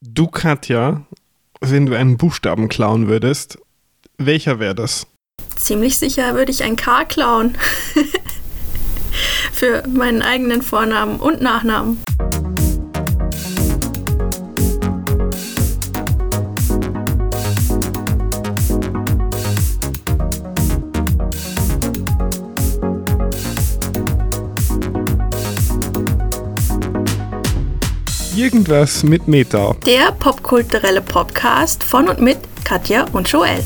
Du, Katja, wenn du einen Buchstaben klauen würdest, welcher wäre das? Ziemlich sicher würde ich ein K klauen. Für meinen eigenen Vornamen und Nachnamen. Irgendwas mit Meta. Der popkulturelle Podcast von und mit Katja und Joel.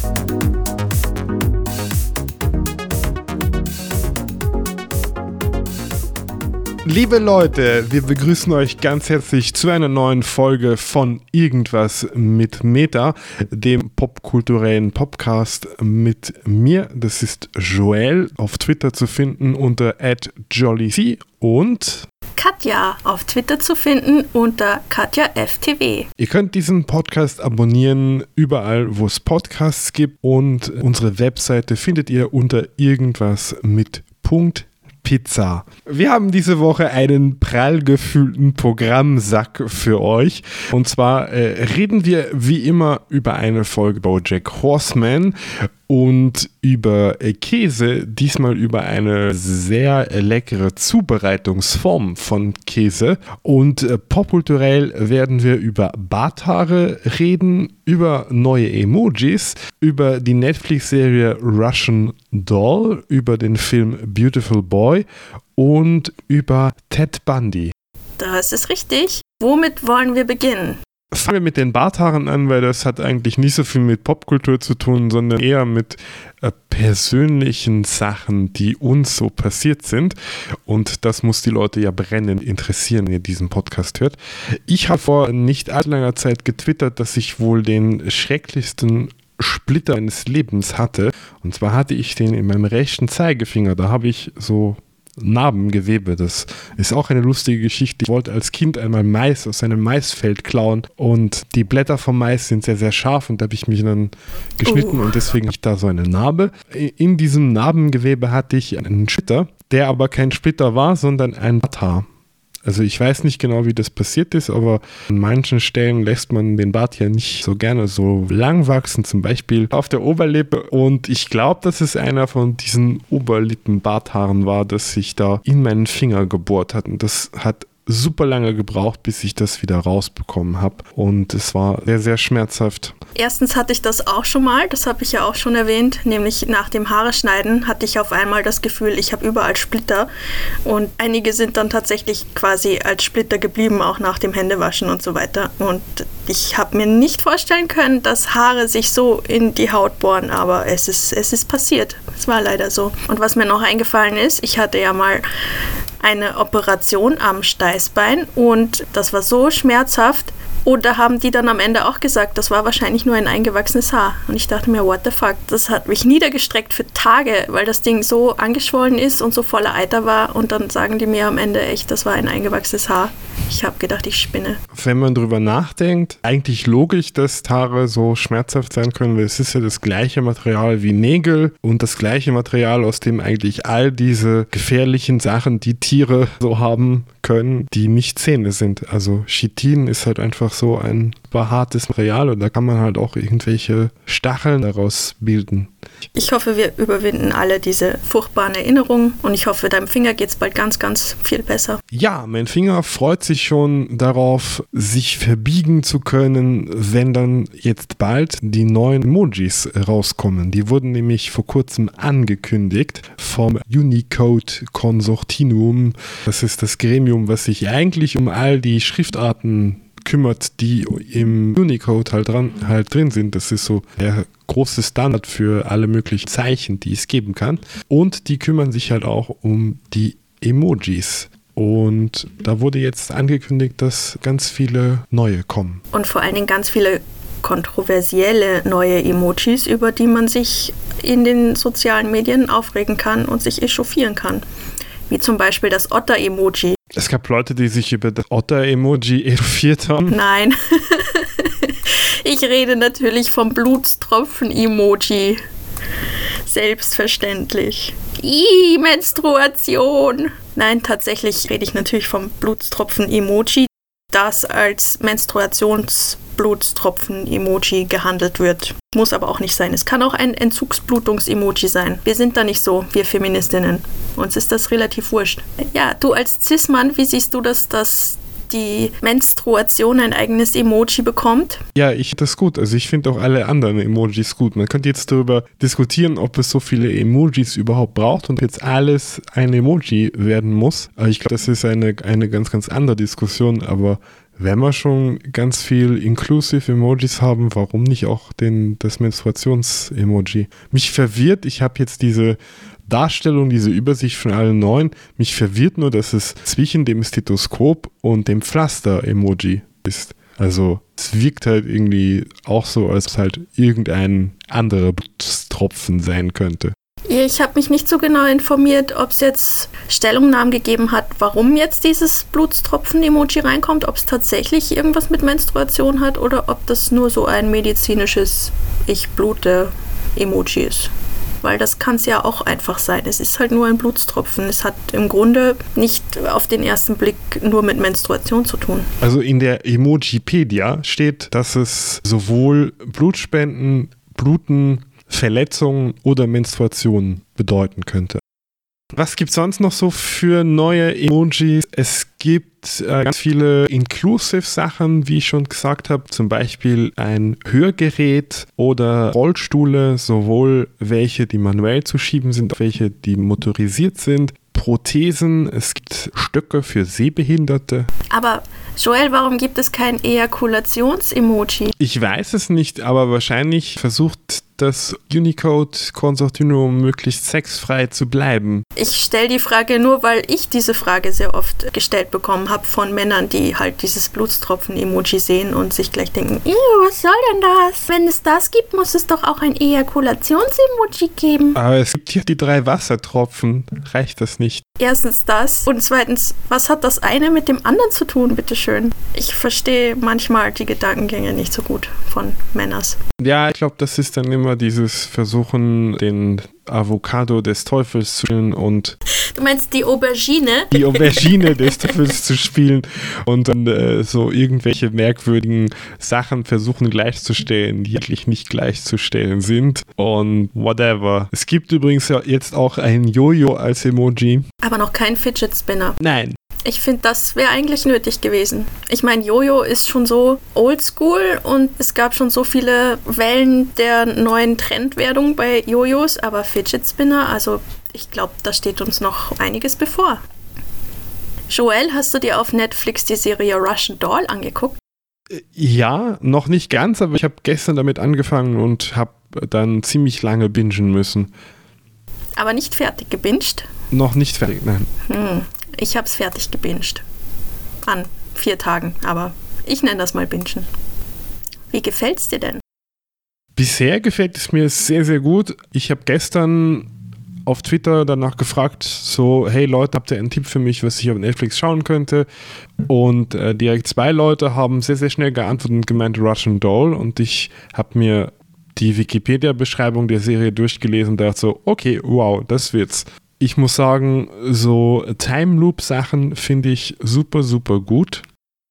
Liebe Leute, wir begrüßen euch ganz herzlich zu einer neuen Folge von Irgendwas mit Meta, dem popkulturellen Podcast mit mir. Das ist Joel, auf Twitter zu finden unter @jollyc und Katja auf Twitter zu finden unter KatjaFTW. Ihr könnt diesen Podcast abonnieren überall, wo es Podcasts gibt und unsere Webseite findet ihr unter irgendwas mit Punkt Pizza. Wir haben diese Woche einen prall gefühlten Programmsack für euch. Und zwar äh, reden wir wie immer über eine Folge Bojack Horseman und über äh, Käse, diesmal über eine sehr leckere Zubereitungsform von Käse. Und äh, popkulturell werden wir über Barthaare reden, über neue Emojis, über die Netflix-Serie Russian Doll, über den Film Beautiful Boy und über Ted Bundy. Das ist richtig. Womit wollen wir beginnen? Fangen wir mit den Barthaaren an, weil das hat eigentlich nicht so viel mit Popkultur zu tun, sondern eher mit äh, persönlichen Sachen, die uns so passiert sind. Und das muss die Leute ja brennend interessieren, wenn ihr diesen Podcast hört. Ich habe vor nicht allzu langer Zeit getwittert, dass ich wohl den schrecklichsten Splitter meines Lebens hatte. Und zwar hatte ich den in meinem rechten Zeigefinger. Da habe ich so Narbengewebe. Das ist auch eine lustige Geschichte. Ich wollte als Kind einmal Mais aus einem Maisfeld klauen und die Blätter vom Mais sind sehr, sehr scharf und da habe ich mich dann geschnitten uh. und deswegen habe ich da so eine Narbe. In diesem Narbengewebe hatte ich einen Splitter, der aber kein Splitter war, sondern ein Batar. Also ich weiß nicht genau, wie das passiert ist, aber an manchen Stellen lässt man den Bart ja nicht so gerne so lang wachsen, zum Beispiel auf der Oberlippe. Und ich glaube, dass es einer von diesen Oberlippenbarthaaren war, das sich da in meinen Finger gebohrt hat. Und das hat super lange gebraucht, bis ich das wieder rausbekommen habe. Und es war sehr, sehr schmerzhaft. Erstens hatte ich das auch schon mal, das habe ich ja auch schon erwähnt, nämlich nach dem Haare schneiden hatte ich auf einmal das Gefühl, ich habe überall Splitter. Und einige sind dann tatsächlich quasi als Splitter geblieben, auch nach dem Händewaschen und so weiter. Und ich habe mir nicht vorstellen können, dass Haare sich so in die Haut bohren, aber es ist, es ist passiert. Es war leider so. Und was mir noch eingefallen ist, ich hatte ja mal eine Operation am Steißbein und das war so schmerzhaft, und da haben die dann am Ende auch gesagt, das war wahrscheinlich nur ein eingewachsenes Haar. Und ich dachte mir, what the fuck? Das hat mich niedergestreckt für Tage, weil das Ding so angeschwollen ist und so voller Eiter war. Und dann sagen die mir am Ende echt, das war ein eingewachsenes Haar. Ich habe gedacht, ich spinne. Wenn man drüber nachdenkt, eigentlich logisch, dass Haare so schmerzhaft sein können, weil es ist ja das gleiche Material wie Nägel und das gleiche Material, aus dem eigentlich all diese gefährlichen Sachen, die Tiere so haben können, die nicht Zähne sind. Also Chitin ist halt einfach einfach so ein hartes Material und da kann man halt auch irgendwelche Stacheln daraus bilden. Ich hoffe, wir überwinden alle diese furchtbaren Erinnerungen und ich hoffe, deinem Finger geht es bald ganz, ganz viel besser. Ja, mein Finger freut sich schon darauf, sich verbiegen zu können, wenn dann jetzt bald die neuen Emojis rauskommen. Die wurden nämlich vor kurzem angekündigt vom Unicode Consortium. Das ist das Gremium, was sich eigentlich um all die Schriftarten kümmert, die im Unicode halt, dran, halt drin sind. Das ist so der große Standard für alle möglichen Zeichen, die es geben kann. Und die kümmern sich halt auch um die Emojis. Und da wurde jetzt angekündigt, dass ganz viele neue kommen. Und vor allen Dingen ganz viele kontroversielle neue Emojis, über die man sich in den sozialen Medien aufregen kann und sich echauffieren kann. Wie zum Beispiel das Otter-Emoji. Es gab Leute, die sich über das Otter-Emoji echauffiert haben. Nein. ich rede natürlich vom Blutstropfen-Emoji. Selbstverständlich. Ih, Menstruation. Nein, tatsächlich rede ich natürlich vom Blutstropfen-Emoji. Das als Menstruationsblutstropfen-Emoji gehandelt wird. Muss aber auch nicht sein. Es kann auch ein Entzugsblutungs-Emoji sein. Wir sind da nicht so, wir Feministinnen. Uns ist das relativ wurscht. Ja, du als Cis-Mann, wie siehst du das, dass die Menstruation ein eigenes Emoji bekommt. Ja, ich finde das gut. Also ich finde auch alle anderen Emojis gut. Man könnte jetzt darüber diskutieren, ob es so viele Emojis überhaupt braucht und jetzt alles ein Emoji werden muss. Aber ich glaube, das ist eine, eine ganz, ganz andere Diskussion. Aber wenn wir schon ganz viel Inclusive Emojis haben, warum nicht auch den, das Menstruations-Emoji? Mich verwirrt, ich habe jetzt diese Darstellung, diese Übersicht von allen neun, mich verwirrt nur, dass es zwischen dem Stethoskop und dem Pflaster-Emoji ist. Also es wirkt halt irgendwie auch so, als es halt irgendein anderer Tropfen sein könnte. Ich habe mich nicht so genau informiert, ob es jetzt Stellungnahmen gegeben hat, warum jetzt dieses Blutstropfen-Emoji reinkommt, ob es tatsächlich irgendwas mit Menstruation hat oder ob das nur so ein medizinisches Ich blute-Emoji ist weil das kann es ja auch einfach sein. Es ist halt nur ein Blutstropfen. Es hat im Grunde nicht auf den ersten Blick nur mit Menstruation zu tun. Also in der Emojipedia steht, dass es sowohl Blutspenden, Bluten, Verletzungen oder Menstruation bedeuten könnte. Was gibt es sonst noch so für neue Emojis? Es gibt äh, ganz viele Inclusive-Sachen, wie ich schon gesagt habe, zum Beispiel ein Hörgerät oder Rollstühle, sowohl welche, die manuell zu schieben sind, welche, die motorisiert sind. Prothesen, es gibt Stöcke für Sehbehinderte. Aber Joel, warum gibt es kein Ejakulations-Emoji? Ich weiß es nicht, aber wahrscheinlich versucht das Unicode-Konsortium möglichst sexfrei zu bleiben? Ich stelle die Frage nur, weil ich diese Frage sehr oft gestellt bekommen habe von Männern, die halt dieses Blutstropfen-Emoji sehen und sich gleich denken, was soll denn das? Wenn es das gibt, muss es doch auch ein Ejakulations-Emoji geben. Aber es gibt hier die drei Wassertropfen. Reicht das nicht? Erstens das und zweitens, was hat das eine mit dem anderen zu tun, bitteschön? Ich verstehe manchmal die Gedankengänge nicht so gut von Männers. Ja, ich glaube, das ist dann immer dieses Versuchen, den Avocado des Teufels zu spielen und. Du meinst die Aubergine? Die Aubergine des Teufels zu spielen und dann äh, so irgendwelche merkwürdigen Sachen versuchen gleichzustellen, die eigentlich nicht gleichzustellen sind und whatever. Es gibt übrigens ja jetzt auch ein Jojo als Emoji. Aber noch kein Fidget Spinner. Nein, ich finde, das wäre eigentlich nötig gewesen. Ich meine, Jojo ist schon so oldschool und es gab schon so viele Wellen der neuen Trendwerdung bei Jojos, aber Fidget Spinner, also ich glaube, da steht uns noch einiges bevor. Joel, hast du dir auf Netflix die Serie Russian Doll angeguckt? Ja, noch nicht ganz, aber ich habe gestern damit angefangen und habe dann ziemlich lange bingen müssen. Aber nicht fertig gebinged? Noch nicht fertig, nein. Hm. Ich habe es fertig gebinged. An vier Tagen, aber ich nenne das mal bingen. Wie gefällt's dir denn? Bisher gefällt es mir sehr, sehr gut. Ich habe gestern auf Twitter danach gefragt, so, hey Leute, habt ihr einen Tipp für mich, was ich auf Netflix schauen könnte? Und äh, direkt zwei Leute haben sehr, sehr schnell geantwortet und gemeint Russian Doll und ich habe mir die Wikipedia-Beschreibung der Serie durchgelesen und dachte so, okay, wow, das wird's ich muss sagen, so Time Loop Sachen finde ich super, super gut.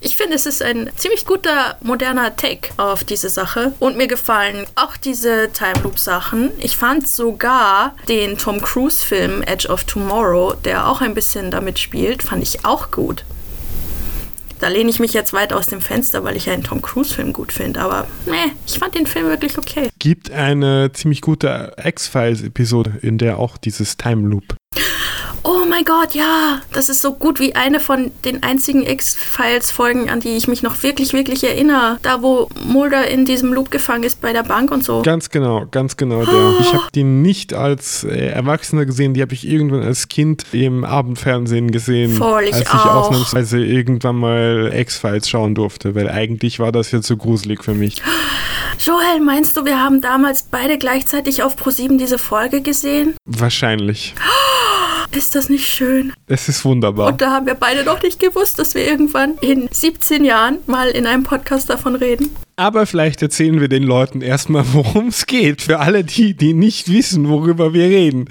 Ich finde, es ist ein ziemlich guter moderner Take auf diese Sache und mir gefallen auch diese Time Loop Sachen. Ich fand sogar den Tom Cruise Film Edge of Tomorrow, der auch ein bisschen damit spielt, fand ich auch gut. Da lehne ich mich jetzt weit aus dem Fenster, weil ich einen Tom Cruise-Film gut finde. Aber nee, ich fand den Film wirklich okay. Gibt eine ziemlich gute X-Files-Episode, in der auch dieses Time Loop Oh mein Gott, ja, das ist so gut wie eine von den einzigen X-Files-Folgen, an die ich mich noch wirklich, wirklich erinnere. Da, wo Mulder in diesem Loop gefangen ist bei der Bank und so. Ganz genau, ganz genau. Der. Ich habe die nicht als äh, Erwachsener gesehen, die habe ich irgendwann als Kind im Abendfernsehen gesehen. Voll, ich als ich auch. ausnahmsweise irgendwann mal X-Files schauen durfte, weil eigentlich war das ja zu gruselig für mich. Joel, meinst du, wir haben damals beide gleichzeitig auf ProSieben diese Folge gesehen? Wahrscheinlich. Ist das nicht schön? Es ist wunderbar. Und da haben wir beide noch nicht gewusst, dass wir irgendwann in 17 Jahren mal in einem Podcast davon reden. Aber vielleicht erzählen wir den Leuten erstmal, worum es geht. Für alle die, die nicht wissen, worüber wir reden.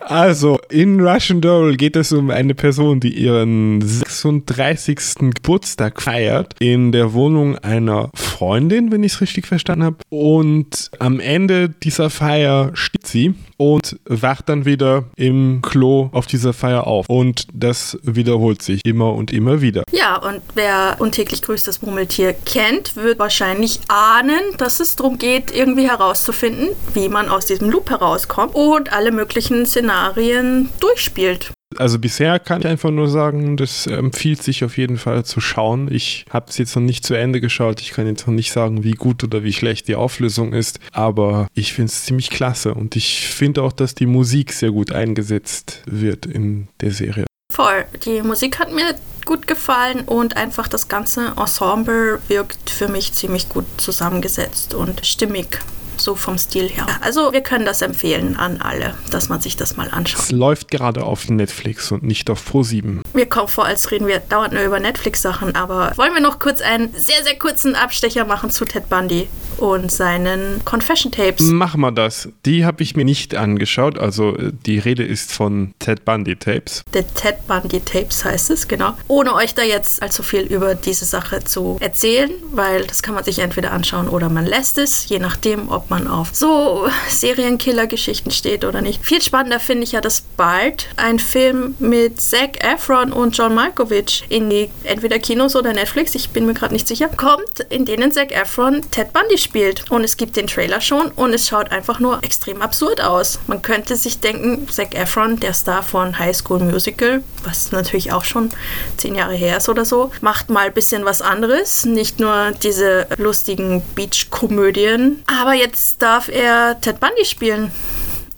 Also, In Russian Doll geht es um eine Person, die ihren 36. Geburtstag feiert in der Wohnung einer Freundin, wenn ich es richtig verstanden habe. Und am Ende dieser Feier stirbt sie und wacht dann wieder im Klo auf dieser Feier auf. Und das wiederholt sich immer und immer wieder. Ja, und wer untäglich grüßt das Murmeltier kennt, wird wahrscheinlich ahnen, dass es darum geht, irgendwie herauszufinden, wie man aus diesem Loop herauskommt und alle möglichen Szenarien durchspielt. Also bisher kann ich einfach nur sagen, das empfiehlt sich auf jeden Fall zu schauen. Ich habe es jetzt noch nicht zu Ende geschaut. Ich kann jetzt noch nicht sagen, wie gut oder wie schlecht die Auflösung ist. Aber ich finde es ziemlich klasse. Und ich finde auch, dass die Musik sehr gut eingesetzt wird in der Serie. Voll. Die Musik hat mir gut gefallen und einfach das ganze Ensemble wirkt für mich ziemlich gut zusammengesetzt und stimmig so vom Stil her. Also wir können das empfehlen an alle, dass man sich das mal anschaut. Es läuft gerade auf Netflix und nicht auf Pro7. Mir kommt vor, als reden wir dauernd nur über Netflix-Sachen, aber wollen wir noch kurz einen sehr, sehr kurzen Abstecher machen zu Ted Bundy und seinen Confession Tapes? Machen wir das. Die habe ich mir nicht angeschaut. Also die Rede ist von Ted Bundy Tapes. The Ted Bundy Tapes heißt es, genau. Ohne euch da jetzt allzu viel über diese Sache zu erzählen, weil das kann man sich entweder anschauen oder man lässt es, je nachdem, ob man auf so Serienkiller-Geschichten steht oder nicht. Viel spannender finde ich ja, dass bald ein Film mit Zac Efron und John Malkovich in die entweder Kinos oder Netflix, ich bin mir gerade nicht sicher, kommt, in denen Zac Efron Ted Bundy spielt. Und es gibt den Trailer schon und es schaut einfach nur extrem absurd aus. Man könnte sich denken, Zac Efron, der Star von High School Musical, was natürlich auch schon zehn Jahre her ist oder so, macht mal ein bisschen was anderes. Nicht nur diese lustigen Beach-Komödien. Aber jetzt jetzt darf er Ted Bundy spielen.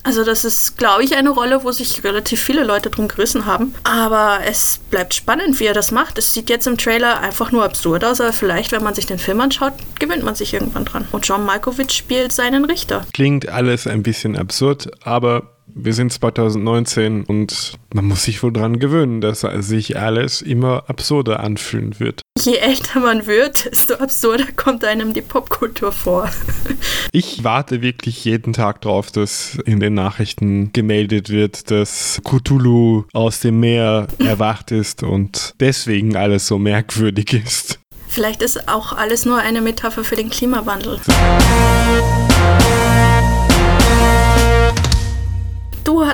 Also das ist, glaube ich, eine Rolle, wo sich relativ viele Leute drum gerissen haben. Aber es bleibt spannend, wie er das macht. Es sieht jetzt im Trailer einfach nur absurd aus, aber vielleicht, wenn man sich den Film anschaut, gewöhnt man sich irgendwann dran. Und John Malkovich spielt seinen Richter. Klingt alles ein bisschen absurd, aber wir sind 2019 und man muss sich wohl daran gewöhnen, dass sich alles immer absurder anfühlen wird. Je älter man wird, desto absurder kommt einem die Popkultur vor. ich warte wirklich jeden Tag drauf, dass in den Nachrichten gemeldet wird, dass Cthulhu aus dem Meer erwacht ist und deswegen alles so merkwürdig ist. Vielleicht ist auch alles nur eine Metapher für den Klimawandel.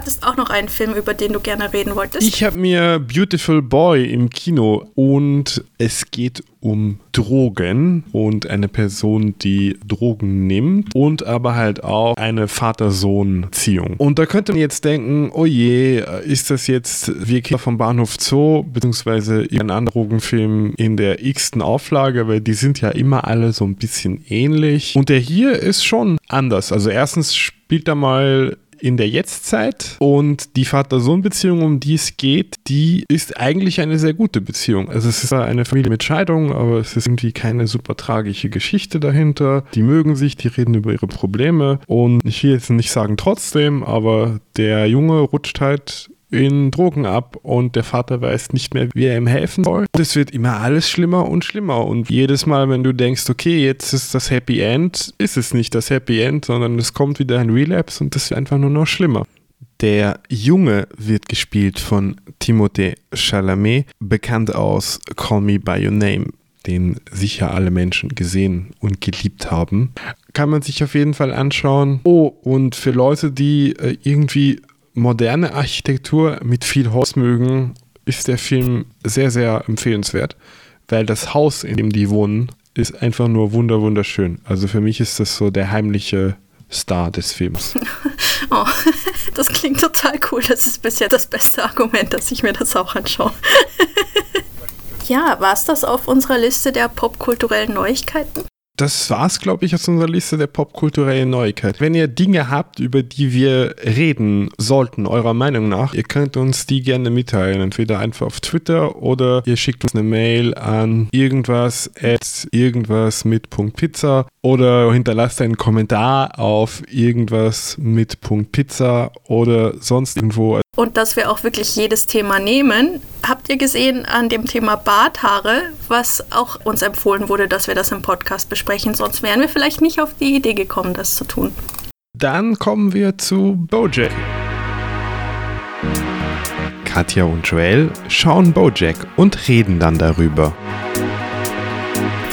Hattest auch noch einen Film, über den du gerne reden wolltest. Ich habe mir Beautiful Boy im Kino und es geht um Drogen und eine Person, die Drogen nimmt und aber halt auch eine Vater-Sohn-Ziehung. Und da könnte man jetzt denken, oh je, ist das jetzt wie Kinder vom Bahnhof Zoo, beziehungsweise ein anderer Drogenfilm in der x-ten Auflage, weil die sind ja immer alle so ein bisschen ähnlich. Und der hier ist schon anders. Also erstens spielt er mal in der Jetztzeit und die Vater-Sohn-Beziehung, um die es geht, die ist eigentlich eine sehr gute Beziehung. Also es ist eine Familie mit Scheidung, aber es ist irgendwie keine super tragische Geschichte dahinter. Die mögen sich, die reden über ihre Probleme und ich will jetzt nicht sagen trotzdem, aber der Junge rutscht halt in Drogen ab und der Vater weiß nicht mehr, wie er ihm helfen soll. Und es wird immer alles schlimmer und schlimmer. Und jedes Mal, wenn du denkst, okay, jetzt ist das Happy End, ist es nicht das Happy End, sondern es kommt wieder ein Relapse und es wird einfach nur noch schlimmer. Der Junge wird gespielt von Timothée Chalamet, bekannt aus Call Me By Your Name, den sicher alle Menschen gesehen und geliebt haben. Kann man sich auf jeden Fall anschauen. Oh, und für Leute, die äh, irgendwie moderne Architektur mit viel Holz mögen, ist der Film sehr, sehr empfehlenswert, weil das Haus, in dem die wohnen, ist einfach nur wunder wunderschön. Also für mich ist das so der heimliche Star des Films. Oh, das klingt total cool. Das ist bisher das beste Argument, dass ich mir das auch anschaue. ja, war es das auf unserer Liste der popkulturellen Neuigkeiten? Das war's, glaube ich, aus unserer Liste der popkulturellen Neuigkeit. Wenn ihr Dinge habt, über die wir reden sollten, eurer Meinung nach, ihr könnt uns die gerne mitteilen. Entweder einfach auf Twitter oder ihr schickt uns eine Mail an irgendwas at irgendwas mit .pizza oder hinterlasst einen Kommentar auf irgendwas mit .pizza oder sonst irgendwo und dass wir auch wirklich jedes Thema nehmen. Habt ihr gesehen an dem Thema Barthaare, was auch uns empfohlen wurde, dass wir das im Podcast besprechen? Sonst wären wir vielleicht nicht auf die Idee gekommen, das zu tun. Dann kommen wir zu Bojack. Katja und Joel schauen Bojack und reden dann darüber.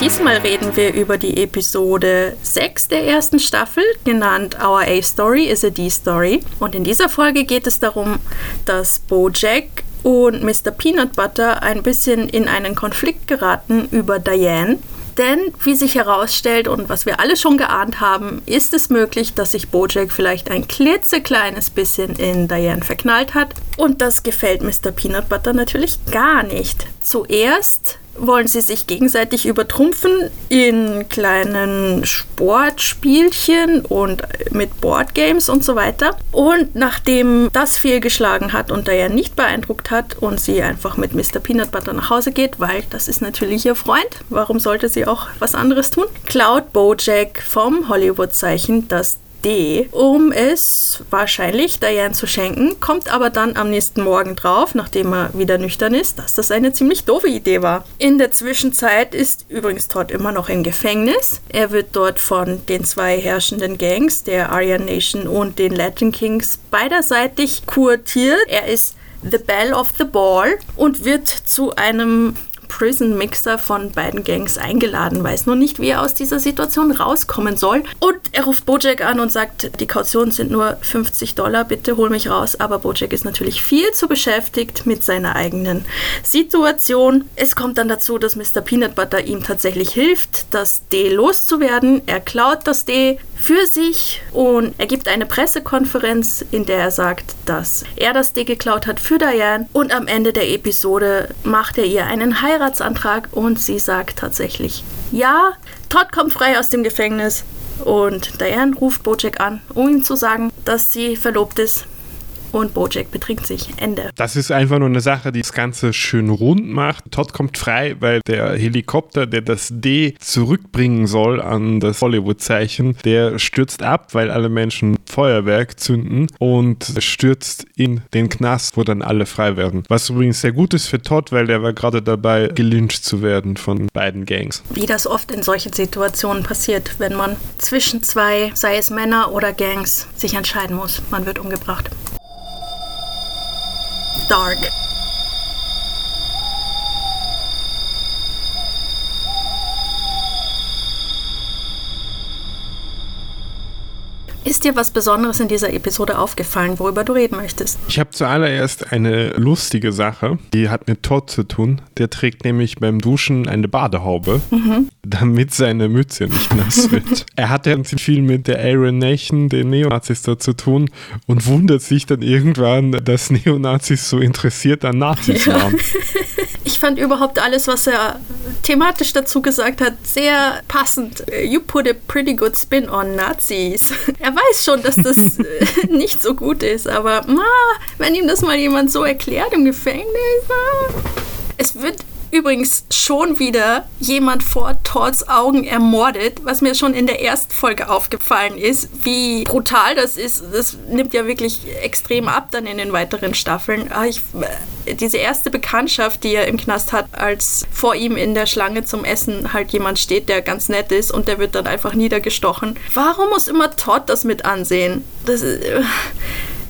Diesmal reden wir über die Episode 6 der ersten Staffel, genannt Our A Story is a D Story. Und in dieser Folge geht es darum, dass Bojack und Mr. Peanut Butter ein bisschen in einen Konflikt geraten über Diane. Denn, wie sich herausstellt und was wir alle schon geahnt haben, ist es möglich, dass sich Bojack vielleicht ein klitzekleines bisschen in Diane verknallt hat. Und das gefällt Mr. Peanut Butter natürlich gar nicht. Zuerst wollen sie sich gegenseitig übertrumpfen in kleinen Sportspielchen und mit Boardgames und so weiter. Und nachdem das fehlgeschlagen hat und Diane nicht beeindruckt hat und sie einfach mit Mr. Peanut Butter nach Hause geht, weil das ist natürlich ihr Freund, warum sollte sie auch was anderes tun, klaut Bojack vom Hollywood-Zeichen das Idee, um es wahrscheinlich Diane zu schenken, kommt aber dann am nächsten Morgen drauf, nachdem er wieder nüchtern ist, dass das eine ziemlich doofe Idee war. In der Zwischenzeit ist übrigens Todd immer noch im Gefängnis. Er wird dort von den zwei herrschenden Gangs, der Aryan Nation und den Latin Kings, beiderseitig kurtiert. Er ist The Bell of the Ball und wird zu einem Prison Mixer von beiden Gangs eingeladen, weiß nur nicht, wie er aus dieser Situation rauskommen soll. Und er ruft Bojack an und sagt, die Kaution sind nur 50 Dollar, bitte hol mich raus. Aber Bojack ist natürlich viel zu beschäftigt mit seiner eigenen Situation. Es kommt dann dazu, dass Mr. Peanut Butter ihm tatsächlich hilft, das D loszuwerden. Er klaut das D für sich und er gibt eine Pressekonferenz, in der er sagt, dass er das D geklaut hat für Diane. Und am Ende der Episode macht er ihr einen Heirat Heiratsantrag und sie sagt tatsächlich ja. Todd kommt frei aus dem Gefängnis und Diane ruft Bojack an, um ihm zu sagen, dass sie verlobt ist und Bojack betrinkt sich. Ende. Das ist einfach nur eine Sache, die das Ganze schön rund macht. Todd kommt frei, weil der Helikopter, der das D zurückbringen soll an das Hollywood-Zeichen, der stürzt ab, weil alle Menschen Feuerwerk zünden und stürzt in den Knast, wo dann alle frei werden. Was übrigens sehr gut ist für Todd, weil der war gerade dabei, gelyncht zu werden von beiden Gangs. Wie das oft in solchen Situationen passiert, wenn man zwischen zwei, sei es Männer oder Gangs, sich entscheiden muss. Man wird umgebracht. dark. Ist dir was Besonderes in dieser Episode aufgefallen, worüber du reden möchtest? Ich habe zuallererst eine lustige Sache, die hat mit Todd zu tun. Der trägt nämlich beim Duschen eine Badehaube, mhm. damit seine Mütze nicht nass wird. er hat ja viel mit der Aryan Nation, den Neonazis, da zu tun und wundert sich dann irgendwann, dass Neonazis so interessiert an Nazis waren. Ich fand überhaupt alles, was er thematisch dazu gesagt hat, sehr passend. You put a pretty good spin on Nazis. Er weiß schon, dass das nicht so gut ist, aber ma, wenn ihm das mal jemand so erklärt im Gefängnis. Ma. Es wird übrigens schon wieder jemand vor Todds Augen ermordet, was mir schon in der ersten Folge aufgefallen ist. Wie brutal das ist, das nimmt ja wirklich extrem ab dann in den weiteren Staffeln. Ah, ich, äh, diese erste Bekanntschaft, die er im Knast hat, als vor ihm in der Schlange zum Essen halt jemand steht, der ganz nett ist und der wird dann einfach niedergestochen. Warum muss immer Todd das mit ansehen? Das ist...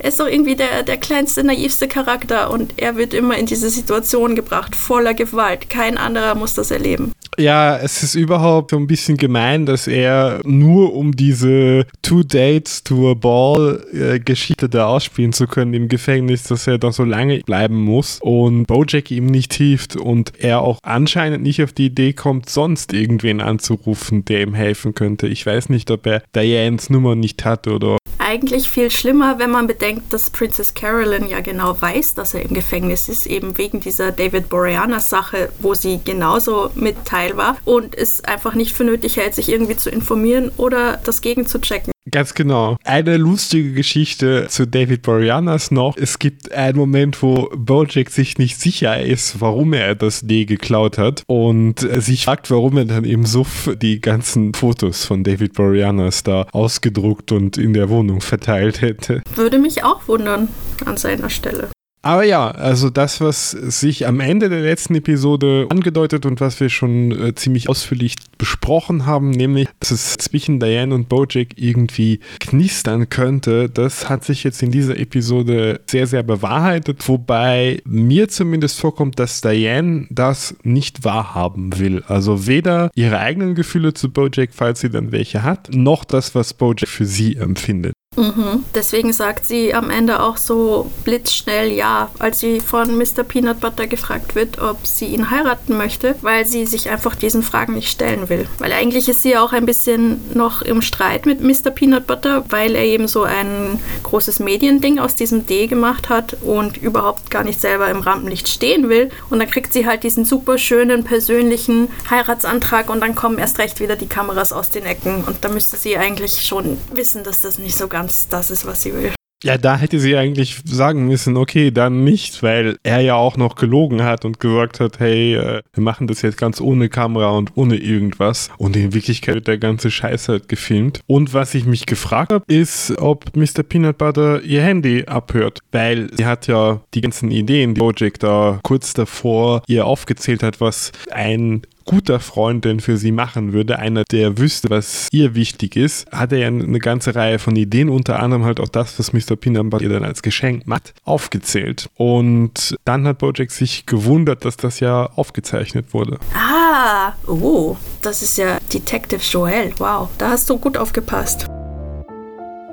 Er ist doch irgendwie der, der kleinste, naivste Charakter und er wird immer in diese Situation gebracht, voller Gewalt. Kein anderer muss das erleben. Ja, es ist überhaupt so ein bisschen gemein, dass er nur um diese Two Dates to a Ball äh, da ausspielen zu können im Gefängnis, dass er da so lange bleiben muss und Bojack ihm nicht hilft und er auch anscheinend nicht auf die Idee kommt, sonst irgendwen anzurufen, der ihm helfen könnte. Ich weiß nicht, ob er Dianes Nummer nicht hat oder eigentlich viel schlimmer, wenn man bedenkt, dass Princess Carolyn ja genau weiß, dass er im Gefängnis ist, eben wegen dieser David Boreanaz-Sache, wo sie genauso mit Teil war und es einfach nicht für nötig hält, sich irgendwie zu informieren oder das gegen zu checken. Ganz genau. Eine lustige Geschichte zu David Boreanaz noch. Es gibt einen Moment, wo Bojack sich nicht sicher ist, warum er das D geklaut hat und sich fragt, warum er dann im Suff die ganzen Fotos von David Boreanaz da ausgedruckt und in der Wohnung verteilt hätte. Würde mich auch wundern an seiner Stelle. Aber ja, also das, was sich am Ende der letzten Episode angedeutet und was wir schon äh, ziemlich ausführlich besprochen haben, nämlich, dass es zwischen Diane und Bojack irgendwie knistern könnte, das hat sich jetzt in dieser Episode sehr, sehr bewahrheitet, wobei mir zumindest vorkommt, dass Diane das nicht wahrhaben will. Also weder ihre eigenen Gefühle zu Bojack, falls sie dann welche hat, noch das, was Bojack für sie empfindet. Mhm. Deswegen sagt sie am Ende auch so blitzschnell ja, als sie von Mr. Peanut Butter gefragt wird, ob sie ihn heiraten möchte, weil sie sich einfach diesen Fragen nicht stellen will. Weil eigentlich ist sie auch ein bisschen noch im Streit mit Mr. Peanut Butter, weil er eben so ein großes Mediending aus diesem D gemacht hat und überhaupt gar nicht selber im Rampenlicht stehen will. Und dann kriegt sie halt diesen super schönen persönlichen Heiratsantrag und dann kommen erst recht wieder die Kameras aus den Ecken. Und da müsste sie eigentlich schon wissen, dass das nicht so ganz ganz das ist, was sie will. Ja, da hätte sie eigentlich sagen müssen, okay, dann nicht, weil er ja auch noch gelogen hat und gesagt hat, hey, äh, wir machen das jetzt ganz ohne Kamera und ohne irgendwas. Und in Wirklichkeit wird der ganze Scheiß halt gefilmt. Und was ich mich gefragt habe, ist, ob Mr. Peanut Butter ihr Handy abhört, weil sie hat ja die ganzen Ideen, die Bojack da kurz davor ihr aufgezählt hat, was ein guter Freund denn für sie machen würde, einer, der wüsste, was ihr wichtig ist, hat er ja eine ganze Reihe von Ideen, unter anderem halt auch das, was Mr. Peanut ihr dann als Geschenk macht, aufgezählt. Und dann hat Bojack sich gewundert, dass das ja aufgezeichnet wurde. Ah, oh, das ist ja Detective Joel. Wow, da hast du gut aufgepasst.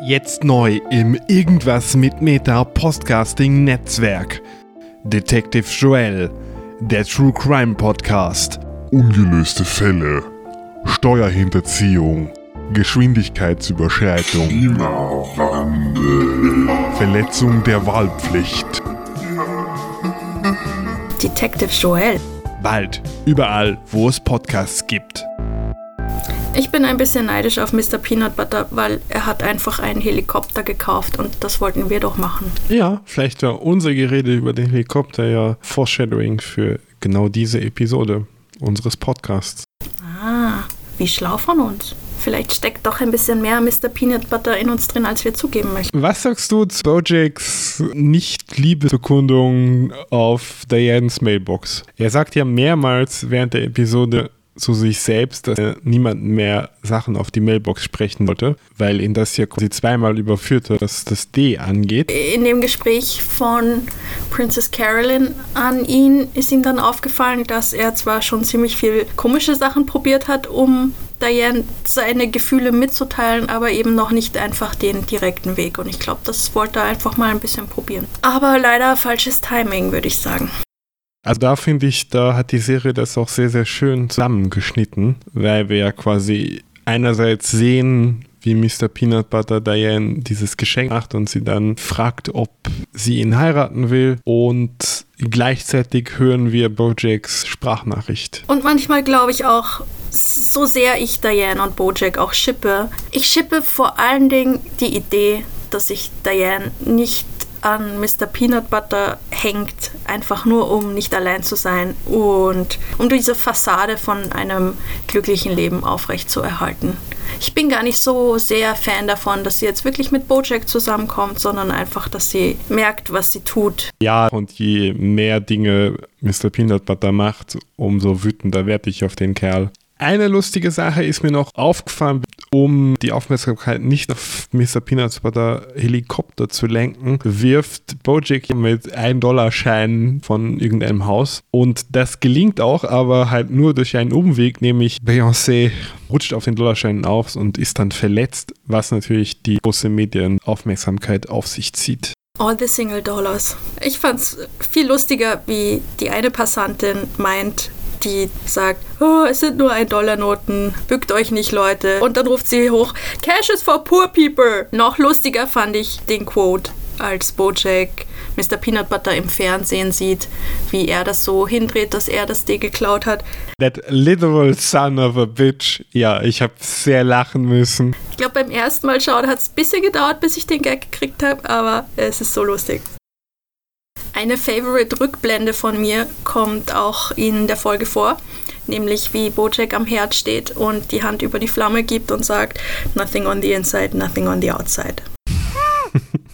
Jetzt neu im Irgendwas mit Meta Podcasting Netzwerk. Detective Joel, der True Crime Podcast ungelöste Fälle, Steuerhinterziehung, Geschwindigkeitsüberschreitung, Klimawandel, Verletzung der Wahlpflicht. Detective Joel. Bald, überall, wo es Podcasts gibt. Ich bin ein bisschen neidisch auf Mr. Peanut Butter, weil er hat einfach einen Helikopter gekauft und das wollten wir doch machen. Ja, vielleicht war unser Gerede über den Helikopter ja Foreshadowing für genau diese Episode unseres Podcasts. Ah, wie schlau von uns. Vielleicht steckt doch ein bisschen mehr Mr. Peanut Butter in uns drin, als wir zugeben möchten. Was sagst du zu Bojacks Nicht-Liebesbekundung auf Dianes Mailbox? Er sagt ja mehrmals während der Episode, zu sich selbst, dass er niemanden mehr Sachen auf die Mailbox sprechen wollte, weil ihn das ja quasi zweimal überführte, dass das D angeht. In dem Gespräch von Princess Carolyn an ihn ist ihm dann aufgefallen, dass er zwar schon ziemlich viel komische Sachen probiert hat, um Diane seine Gefühle mitzuteilen, aber eben noch nicht einfach den direkten Weg. Und ich glaube, das wollte er einfach mal ein bisschen probieren. Aber leider falsches Timing, würde ich sagen. Also da finde ich, da hat die Serie das auch sehr, sehr schön zusammengeschnitten, weil wir ja quasi einerseits sehen, wie Mr. Peanut Butter Diane dieses Geschenk macht und sie dann fragt, ob sie ihn heiraten will und gleichzeitig hören wir Bojacks Sprachnachricht. Und manchmal glaube ich auch, so sehr ich Diane und Bojack auch schippe, ich schippe vor allen Dingen die Idee, dass ich Diane nicht an Mr. Peanut Butter hängt, einfach nur um nicht allein zu sein und um diese Fassade von einem glücklichen Leben aufrechtzuerhalten. Ich bin gar nicht so sehr Fan davon, dass sie jetzt wirklich mit Bojack zusammenkommt, sondern einfach, dass sie merkt, was sie tut. Ja, und je mehr Dinge Mr. Peanut Butter macht, umso wütender werde ich auf den Kerl. Eine lustige Sache ist mir noch aufgefallen, um die Aufmerksamkeit nicht auf Mr. Peanuts Butter Helikopter zu lenken, wirft Bojack mit 1-Dollar-Scheinen von irgendeinem Haus. Und das gelingt auch, aber halt nur durch einen Umweg, nämlich Beyoncé rutscht auf den Dollarschein auf und ist dann verletzt, was natürlich die große Medienaufmerksamkeit auf sich zieht. All the Single Dollars. Ich fand's viel lustiger, wie die eine Passantin meint, die sagt, oh, es sind nur ein Dollar Noten, bückt euch nicht, Leute. Und dann ruft sie hoch, Cash is for poor people. Noch lustiger fand ich den Quote, als Bojack Mr. Peanut Butter im Fernsehen sieht, wie er das so hindreht, dass er das D geklaut hat. That literal son of a bitch. Ja, ich habe sehr lachen müssen. Ich glaube, beim ersten Mal schauen hat es ein bisschen gedauert, bis ich den Gag gekriegt habe, aber es ist so lustig. Eine Favorite-Rückblende von mir kommt auch in der Folge vor, nämlich wie Bojack am Herd steht und die Hand über die Flamme gibt und sagt, Nothing on the inside, nothing on the outside.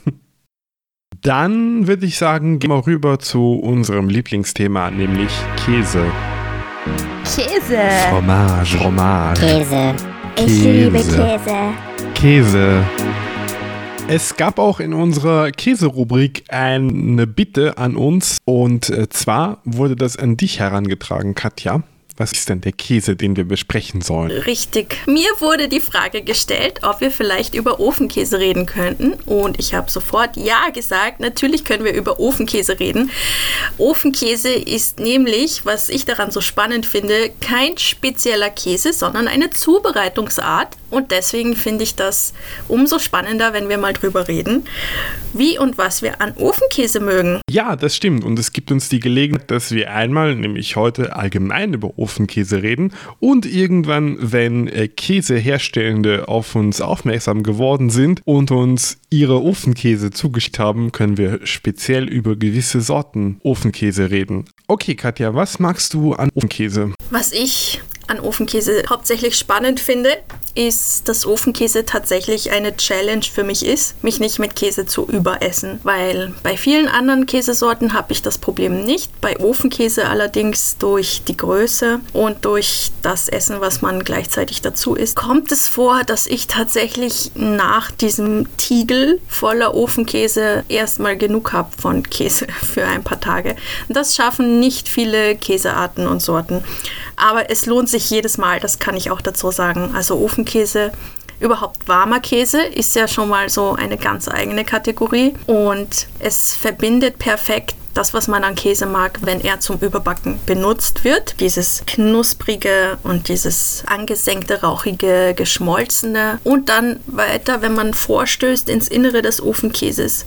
Dann würde ich sagen, gehen wir rüber zu unserem Lieblingsthema, nämlich Käse. Käse. Fromage, Fromage. Käse. Ich Käse. liebe Käse. Käse. Es gab auch in unserer Käserubrik eine Bitte an uns und äh, zwar wurde das an dich herangetragen, Katja. Was ist denn der Käse, den wir besprechen sollen? Richtig. Mir wurde die Frage gestellt, ob wir vielleicht über Ofenkäse reden könnten. Und ich habe sofort Ja gesagt. Natürlich können wir über Ofenkäse reden. Ofenkäse ist nämlich, was ich daran so spannend finde, kein spezieller Käse, sondern eine Zubereitungsart. Und deswegen finde ich das umso spannender, wenn wir mal drüber reden, wie und was wir an Ofenkäse mögen. Ja, das stimmt. Und es gibt uns die Gelegenheit, dass wir einmal, nämlich heute, allgemein über Ofenkäse reden und irgendwann, wenn äh, Käseherstellende auf uns aufmerksam geworden sind und uns ihre Ofenkäse zugeschickt haben, können wir speziell über gewisse Sorten Ofenkäse reden. Okay, Katja, was magst du an Ofenkäse? Was ich an Ofenkäse hauptsächlich spannend finde, ist, dass Ofenkäse tatsächlich eine Challenge für mich ist, mich nicht mit Käse zu überessen. Weil bei vielen anderen Käsesorten habe ich das Problem nicht. Bei Ofenkäse allerdings durch die Größe und durch das Essen, was man gleichzeitig dazu isst, kommt es vor, dass ich tatsächlich nach diesem Tiegel voller Ofenkäse erstmal genug habe von Käse für ein paar Tage. Das schaffen nicht viele Käsearten und Sorten. Aber es lohnt sich jedes Mal, das kann ich auch dazu sagen. Also Ofenkäse, überhaupt warmer Käse ist ja schon mal so eine ganz eigene Kategorie und es verbindet perfekt das, was man an Käse mag, wenn er zum Überbacken benutzt wird. Dieses knusprige und dieses angesenkte, rauchige, geschmolzene. Und dann weiter, wenn man vorstößt ins Innere des Ofenkäses,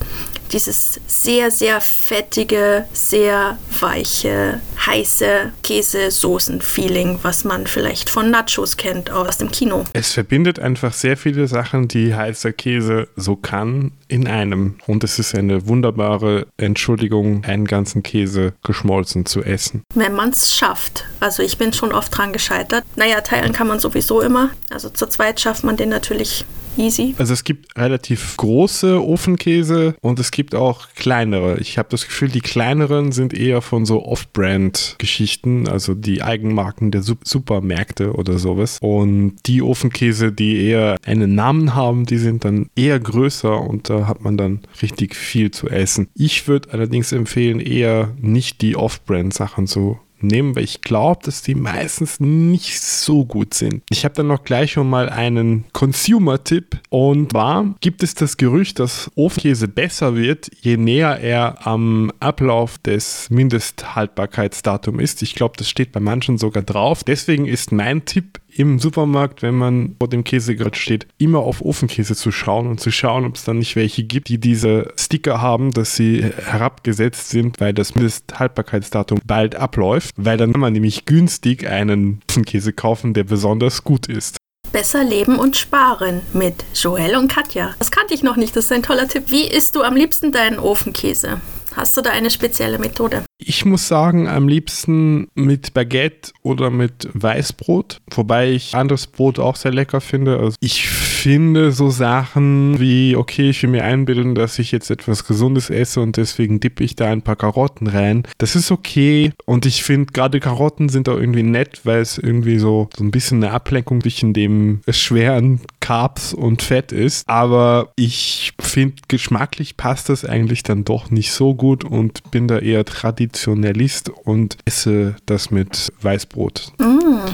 dieses sehr, sehr fettige, sehr weiche, heiße Käsesoßen-Feeling, was man vielleicht von Nachos kennt aus dem Kino. Es verbindet einfach sehr viele Sachen, die heißer Käse so kann, in einem. Und es ist eine wunderbare Entschuldigung, einen ganzen Käse geschmolzen zu essen. Wenn man es schafft. Also ich bin schon oft dran gescheitert. Naja, teilen kann man sowieso immer. Also zu zweit schafft man den natürlich easy. Also es gibt relativ große Ofenkäse und es gibt auch kleinere. Ich habe das Gefühl, die kleineren sind eher von so Off-Brand-Geschichten, also die Eigenmarken der Sup Supermärkte oder sowas. Und die Ofenkäse, die eher einen Namen haben, die sind dann eher größer und da hat man dann richtig viel zu essen. Ich würde allerdings empfehlen, eher nicht die Off-Brand-Sachen zu nehmen, weil ich glaube, dass die meistens nicht so gut sind. Ich habe dann noch gleich schon mal einen Consumer-Tipp und zwar gibt es das Gerücht, dass Ofenkäse besser wird, je näher er am Ablauf des Mindesthaltbarkeitsdatums ist. Ich glaube, das steht bei manchen sogar drauf. Deswegen ist mein Tipp im Supermarkt, wenn man vor dem Käsegrad steht, immer auf Ofenkäse zu schauen und zu schauen, ob es dann nicht welche gibt, die diese Sticker haben, dass sie herabgesetzt sind, weil das Mindesthaltbarkeitsdatum bald abläuft, weil dann kann man nämlich günstig einen Ofenkäse kaufen, der besonders gut ist. Besser leben und sparen mit Joel und Katja. Das kannte ich noch nicht, das ist ein toller Tipp. Wie isst du am liebsten deinen Ofenkäse? Hast du da eine spezielle Methode? Ich muss sagen, am liebsten mit Baguette oder mit Weißbrot, wobei ich anderes Brot auch sehr lecker finde. Also ich finde so Sachen wie, okay, ich will mir einbilden, dass ich jetzt etwas Gesundes esse und deswegen dippe ich da ein paar Karotten rein. Das ist okay und ich finde gerade Karotten sind auch irgendwie nett, weil es irgendwie so, so ein bisschen eine Ablenkung zwischen dem schweren Carbs und Fett ist. Aber ich finde, geschmacklich passt das eigentlich dann doch nicht so gut und bin da eher Traditionalist und esse das mit Weißbrot.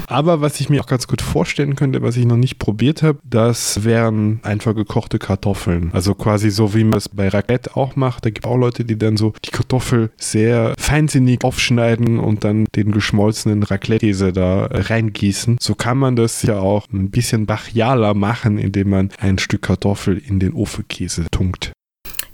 Aber was ich mir auch ganz gut vorstellen könnte, was ich noch nicht probiert habe, das wären einfach gekochte Kartoffeln. Also quasi so, wie man es bei Raclette auch macht. Da gibt es auch Leute, die dann so die Kartoffel sehr feinsinnig aufschneiden und dann den geschmolzenen Raclette-Käse da reingießen. So kann man das ja auch ein bisschen brachialer machen, indem man ein Stück Kartoffel in den Ofenkäse tunkt.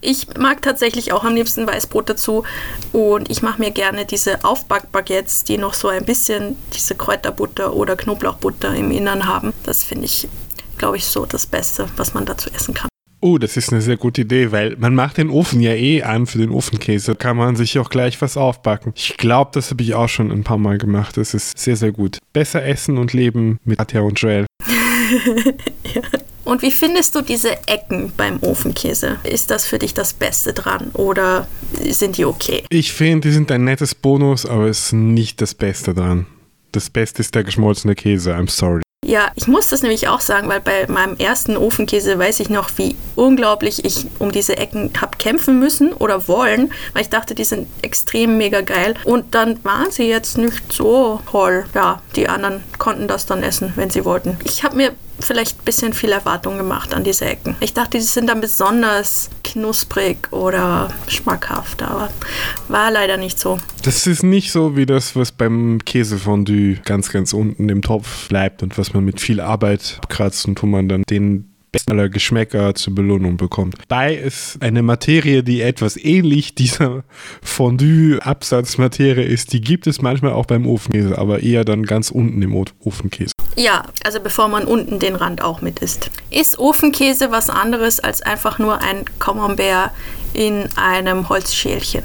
Ich mag tatsächlich auch am liebsten Weißbrot dazu und ich mache mir gerne diese Aufbackbaguettes, die noch so ein bisschen diese Kräuterbutter oder Knoblauchbutter im Innern haben. Das finde ich, glaube ich, so das Beste, was man dazu essen kann. Oh, das ist eine sehr gute Idee, weil man macht den Ofen ja eh an für den Ofenkäse. Kann man sich auch gleich was aufbacken. Ich glaube, das habe ich auch schon ein paar Mal gemacht. Das ist sehr, sehr gut. Besser essen und leben mit Katja und Joel. ja. Und wie findest du diese Ecken beim Ofenkäse? Ist das für dich das Beste dran oder sind die okay? Ich finde, die sind ein nettes Bonus, aber es ist nicht das Beste dran. Das Beste ist der geschmolzene Käse, I'm sorry. Ja, ich muss das nämlich auch sagen, weil bei meinem ersten Ofenkäse weiß ich noch, wie unglaublich ich um diese Ecken habe kämpfen müssen oder wollen, weil ich dachte, die sind extrem mega geil. Und dann waren sie jetzt nicht so toll. Ja, die anderen konnten das dann essen, wenn sie wollten. Ich habe mir vielleicht ein bisschen viel Erwartung gemacht an diese Ecken. Ich dachte, die sind dann besonders knusprig oder schmackhaft, aber war leider nicht so. Das ist nicht so wie das, was beim Käsefondue ganz, ganz unten im Topf bleibt und was man mit viel Arbeit abkratzt und wo man dann den aller Geschmäcker zur Belohnung bekommt. Bei ist eine Materie, die etwas ähnlich dieser Fondue-Absatzmaterie ist. Die gibt es manchmal auch beim Ofenkäse, aber eher dann ganz unten im Ofenkäse. Ja, also bevor man unten den Rand auch mit isst. Ist Ofenkäse was anderes als einfach nur ein Camembert in einem Holzschälchen?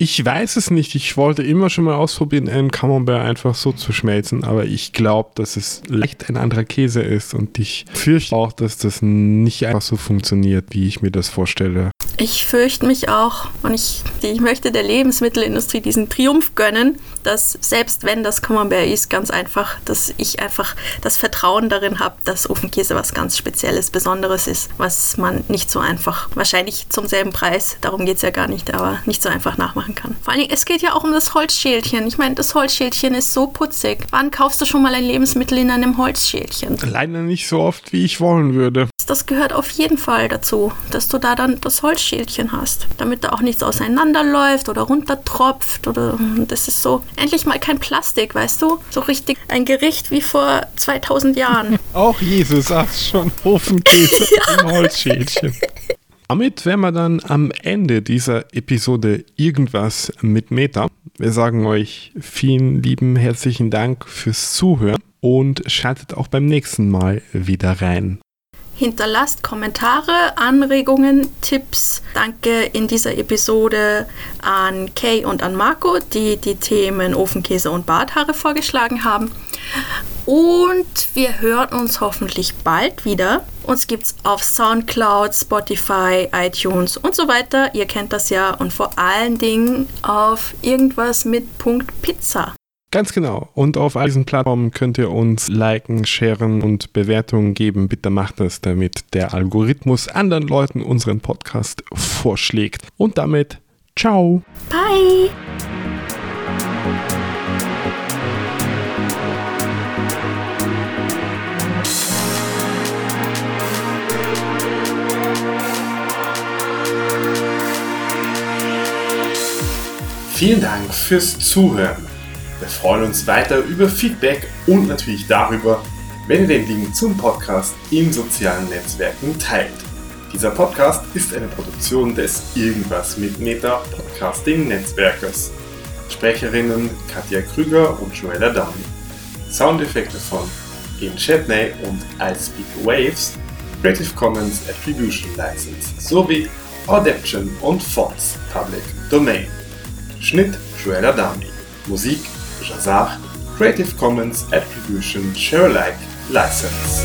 Ich weiß es nicht. Ich wollte immer schon mal ausprobieren, einen Camembert einfach so zu schmelzen, aber ich glaube, dass es leicht ein anderer Käse ist und ich fürchte auch, dass das nicht einfach so funktioniert, wie ich mir das vorstelle. Ich fürchte mich auch und ich, ich möchte der Lebensmittelindustrie diesen Triumph gönnen, dass selbst wenn das Camembert ist, ganz einfach, dass ich einfach das Vertrauen darin habe, dass Ofenkäse was ganz Spezielles, Besonderes ist, was man nicht so einfach, wahrscheinlich zum selben Preis, darum geht es ja gar nicht, aber nicht so einfach nachmachen kann. Vor allen Dingen, es geht ja auch um das Holzschälchen. Ich meine, das Holzschälchen ist so putzig. Wann kaufst du schon mal ein Lebensmittel in einem Holzschälchen? Leider nicht so oft, wie ich wollen würde. Das gehört auf jeden Fall dazu, dass du da dann das Holzschälchen hast, damit da auch nichts auseinanderläuft oder runtertropft oder das ist so endlich mal kein Plastik, weißt du? So richtig ein Gericht wie vor 2000 Jahren. Auch Jesus ach schon Ofenkäse im Holzschälchen. Damit wären wir dann am Ende dieser Episode Irgendwas mit Meta. Wir sagen euch vielen lieben herzlichen Dank fürs Zuhören und schaltet auch beim nächsten Mal wieder rein. Hinterlasst Kommentare, Anregungen, Tipps. Danke in dieser Episode an Kay und an Marco, die die Themen Ofenkäse und Barthaare vorgeschlagen haben. Und wir hören uns hoffentlich bald wieder. Uns gibt es auf Soundcloud, Spotify, iTunes und so weiter. Ihr kennt das ja. Und vor allen Dingen auf irgendwas mit Punkt Pizza. Ganz genau. Und auf all diesen Plattformen könnt ihr uns liken, sharen und Bewertungen geben. Bitte macht das, damit der Algorithmus anderen Leuten unseren Podcast vorschlägt. Und damit, ciao. Bye. Vielen Dank fürs Zuhören. Freuen uns weiter über Feedback und natürlich darüber, wenn ihr den Link zum Podcast in sozialen Netzwerken teilt. Dieser Podcast ist eine Produktion des Irgendwas mit Meta Podcasting Netzwerkes. Sprecherinnen Katja Krüger und Joella Downey. Soundeffekte von Ian Chetney und I Speak Waves, Creative Commons Attribution License sowie Adaption und Fonts Public Domain. Schnitt Joella Dami. Musik Jazar. Creative Commons Attribution Share Alike License.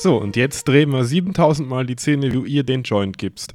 So, und jetzt drehen wir 7000 Mal die Szene, wie du ihr den Joint gibst.